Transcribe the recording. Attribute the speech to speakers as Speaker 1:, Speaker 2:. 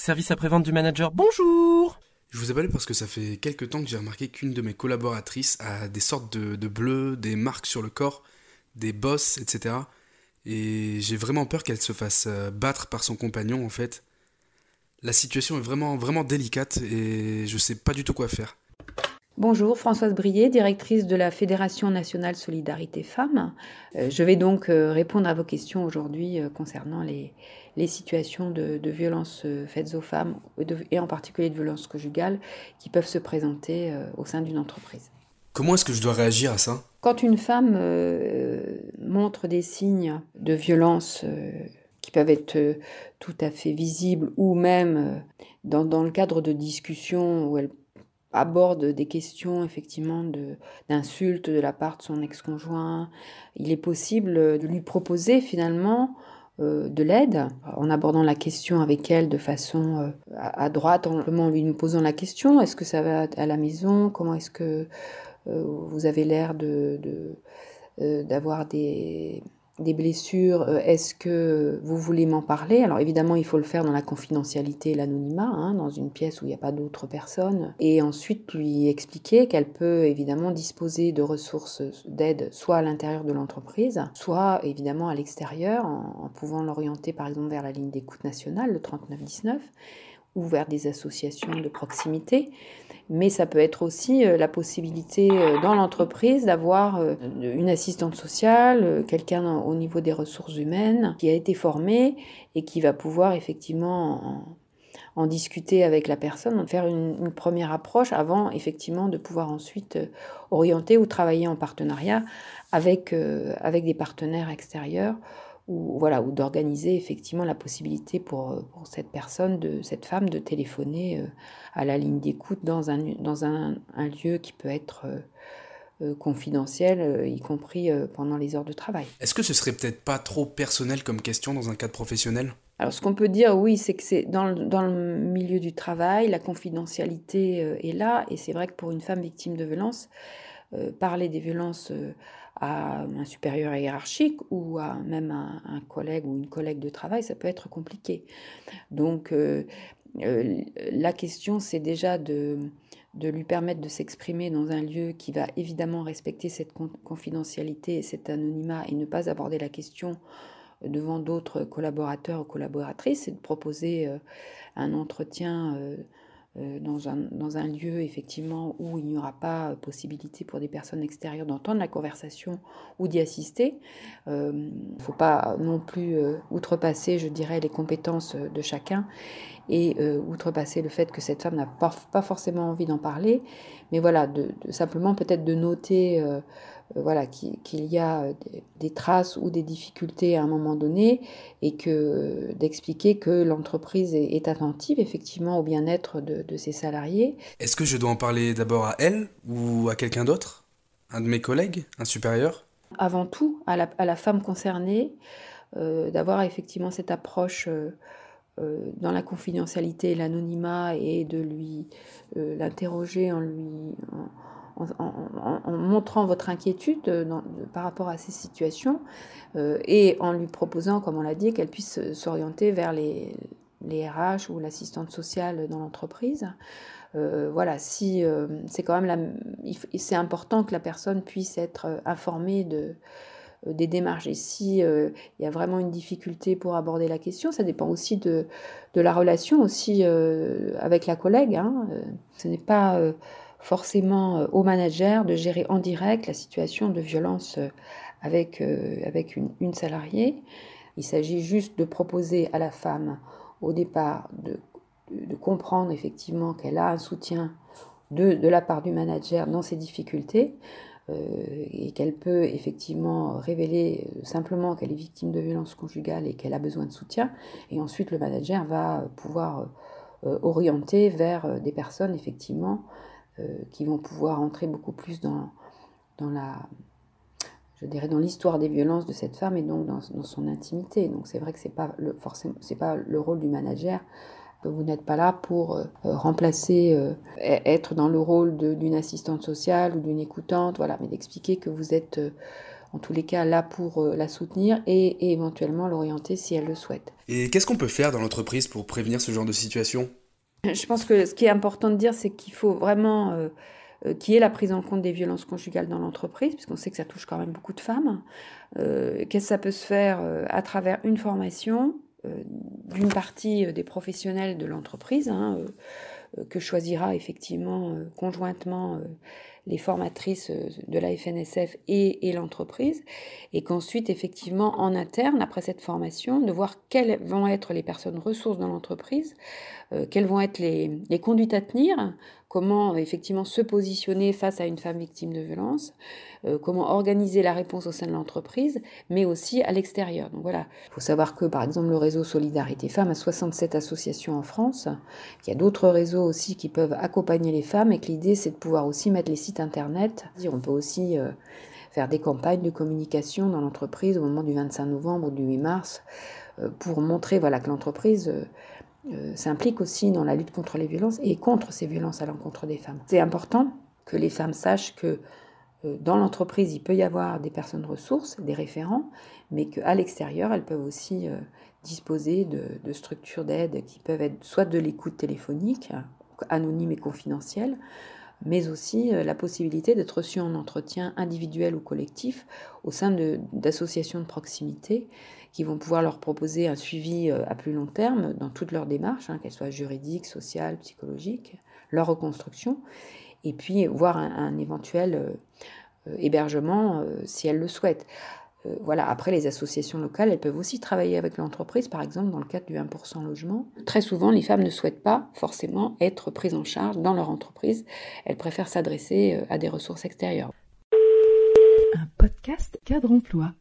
Speaker 1: Service après-vente du manager, bonjour
Speaker 2: Je vous appelle parce que ça fait quelques temps que j'ai remarqué qu'une de mes collaboratrices a des sortes de, de bleus, des marques sur le corps, des bosses, etc. Et j'ai vraiment peur qu'elle se fasse euh, battre par son compagnon en fait. La situation est vraiment, vraiment délicate et je sais pas du tout quoi faire.
Speaker 3: Bonjour, Françoise Brier, directrice de la Fédération nationale Solidarité Femmes. Euh, je vais donc euh, répondre à vos questions aujourd'hui euh, concernant les, les situations de, de violences faites aux femmes et en particulier de violences conjugales qui peuvent se présenter au sein d'une entreprise.
Speaker 2: Comment est-ce que je dois réagir à ça?
Speaker 3: Quand une femme montre des signes de violence qui peuvent être tout à fait visibles ou même dans, dans le cadre de discussions où elle aborde des questions effectivement d'insultes de, la part de son ex-conjoint, il est possible de lui proposer finalement euh, de l'aide en abordant la question avec elle de façon euh, à, à, droite, en lui posant la question est-ce que ça va à la maison? Comment est-ce que euh, vous avez l'air de, d'avoir des des blessures, euh, est-ce que vous voulez m'en parler? Alors évidemment, il faut le faire dans la confidentialité et l'anonymat, hein, dans une pièce où il n'y a pas d'autres personnes. Et ensuite, lui expliquer qu'elle peut évidemment disposer de ressources d'aide, soit à l'intérieur de l'entreprise, soit évidemment à l'extérieur, en, en pouvant l'orienter par exemple vers la ligne d'écoute nationale, le 3919 ou vers des associations de proximité. Mais ça peut être aussi euh, la possibilité euh, dans l'entreprise d'avoir euh, une assistante sociale, quelqu'un au niveau des ressources humaines qui a été formé et qui va pouvoir effectivement en, discuter avec la personne, faire une, une, première approche avant effectivement de pouvoir ensuite orienter ou travailler en partenariat avec, avec des partenaires extérieurs ou voilà ou d'organiser effectivement la possibilité pour, pour, cette personne de cette femme de téléphoner euh, à la ligne d'écoute dans un dans un, un, lieu qui peut être euh, euh confidentiel euh, y compris euh, pendant les heures de travail.
Speaker 2: Est-ce que ce serait peut-être pas trop personnel comme question dans un cadre professionnel?
Speaker 3: Alors ce qu'on peut dire oui c'est que c'est dans, le, dans le milieu du travail la confidentialité est là et c'est vrai que pour une femme victime de violence parler des violences à un supérieur hiérarchique ou à même un, un, collègue ou une collègue de travail, ça peut être compliqué. Donc euh, euh, la question, c'est déjà de, de lui permettre de s'exprimer dans un lieu qui va évidemment respecter cette confidentialité et cet anonymat et ne pas aborder la question devant d'autres collaborateurs ou collaboratrices, c'est de proposer euh, un entretien dans, un, dans un lieu effectivement où il n'y aura pas possibilité pour des personnes extérieures d'entendre la conversation ou d'y assister. Il euh, ne faut pas non plus euh, outrepasser, je dirais, les compétences de chacun et euh, outrepasser le fait que cette femme n'a pas, pas forcément envie d'en parler, mais voilà, de, simplement peut-être de noter euh, voilà, qu'il qu y a des, des, traces ou des difficultés à un moment donné et que d'expliquer que l'entreprise est, attentive effectivement au bien-être de, de, ses salariés.
Speaker 2: Est-ce que je dois en parler d'abord à elle ou à quelqu'un d'autre? Un de mes collègues? Un supérieur?
Speaker 3: Avant tout, à la, à la femme concernée, euh, d'avoir effectivement cette approche euh, dans la confidentialité et l'anonymat et de lui euh, l'interroger en lui en, en, montrant votre inquiétude dans, par rapport à ces situations euh, et en lui proposant, comme on l'a dit, qu'elle puisse s'orienter vers les, les RH ou l'assistante sociale dans l'entreprise. Euh, voilà, si euh, c'est quand même c'est important que la personne puisse être informée de euh, des démarches. Et si euh, il y a vraiment une difficulté pour aborder la question, ça dépend aussi de, de la relation aussi euh, avec la collègue. Hein. Ce n'est pas euh, forcément au manager de gérer en direct la situation de violence avec, euh, avec une, salariée. Il s'agit juste de proposer à la femme au départ de, de comprendre effectivement qu'elle a un soutien de, de la part du manager dans ses difficultés, euh, et qu'elle peut effectivement révéler euh, simplement qu'elle est victime de violence conjugale et qu'elle a besoin de soutien. Et ensuite, le manager va pouvoir euh, orienter vers des personnes effectivement qui vont pouvoir entrer beaucoup plus dans, dans la je dirais dans l'histoire des violences de cette femme et donc dans, son intimité. Donc c'est vrai que c'est pas forcément c'est pas le rôle du manager vous n'êtes pas là pour euh, remplacer, euh, être dans le rôle d'une assistante sociale ou d'une écoutante, voilà, mais d'expliquer que vous êtes euh, en tous les cas là pour la soutenir et, éventuellement l'orienter si elle le souhaite.
Speaker 2: Et qu'est-ce qu'on peut faire dans l'entreprise pour prévenir ce genre de situation?
Speaker 3: Je pense que ce qui est important de dire, c'est qu'il faut vraiment qu'il y ait la prise en compte des violences conjugales dans l'entreprise, puisqu'on sait que ça touche quand même beaucoup de femmes. Qu'est-ce que ça peut se faire à travers une formation d'une partie des professionnels de l'entreprise, hein, que choisira effectivement conjointement les formatrices euh, de la FNSF et, l'entreprise, et qu'ensuite, effectivement, en interne, après cette formation, de voir quelles vont être les personnes ressources dans l'entreprise, euh, quelles vont être les, les, conduites à tenir, comment effectivement se positionner face à une femme victime de violence, euh, comment organiser la réponse au sein de l'entreprise, mais aussi à l'extérieur. Donc voilà, il faut savoir que par exemple le réseau Solidarité Femmes a 67 associations en France, qu'il y a d'autres réseaux aussi qui peuvent accompagner les femmes et que l'idée c'est de pouvoir aussi mettre les internet. On peut aussi euh, faire des campagnes de communication dans l'entreprise au moment du 25 novembre ou du 8 mars euh, pour montrer voilà, que l'entreprise euh, s'implique aussi dans la lutte contre les violences et contre ces violences à l'encontre des femmes. C'est important que les femmes sachent que dans l'entreprise, il peut y avoir des personnes ressources, des référents, mais qu'à l'extérieur, elles peuvent aussi disposer de, structures d'aide qui peuvent être soit de l'écoute téléphonique, anonyme et confidentielle, mais aussi la possibilité d'être reçue en entretien individuel ou collectif au sein d'associations de, proximité qui vont pouvoir leur proposer un suivi euh, à plus long terme dans toutes leurs démarches, hein, qu'elles soient juridiques, sociales, psychologiques, leur reconstruction, et puis voir un, éventuel euh, euh, hébergement si elles le souhaitent. Voilà. Après, les associations locales, elles peuvent aussi travailler avec l'entreprise, par exemple dans le cadre du 1% logement. Très souvent, les femmes ne souhaitent pas forcément être prises en charge dans leur entreprise. Elles préfèrent s'adresser à des ressources extérieures.
Speaker 4: Un podcast cadre emploi.